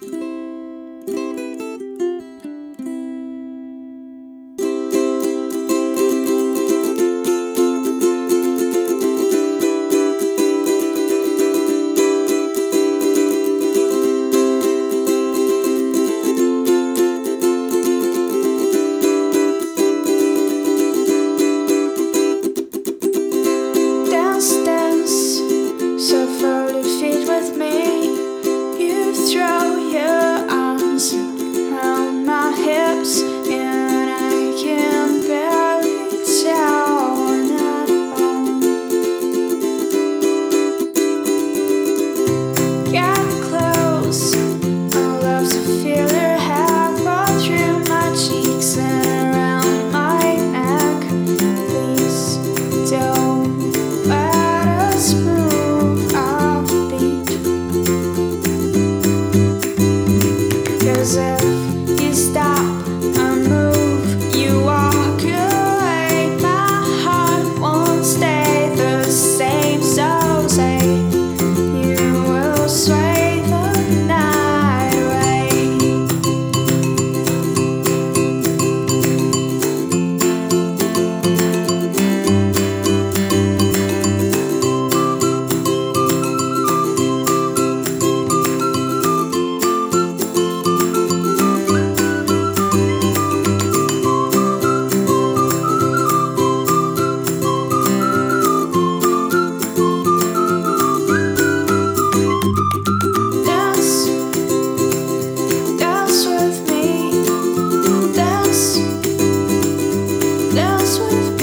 Dance, beat. If sweet.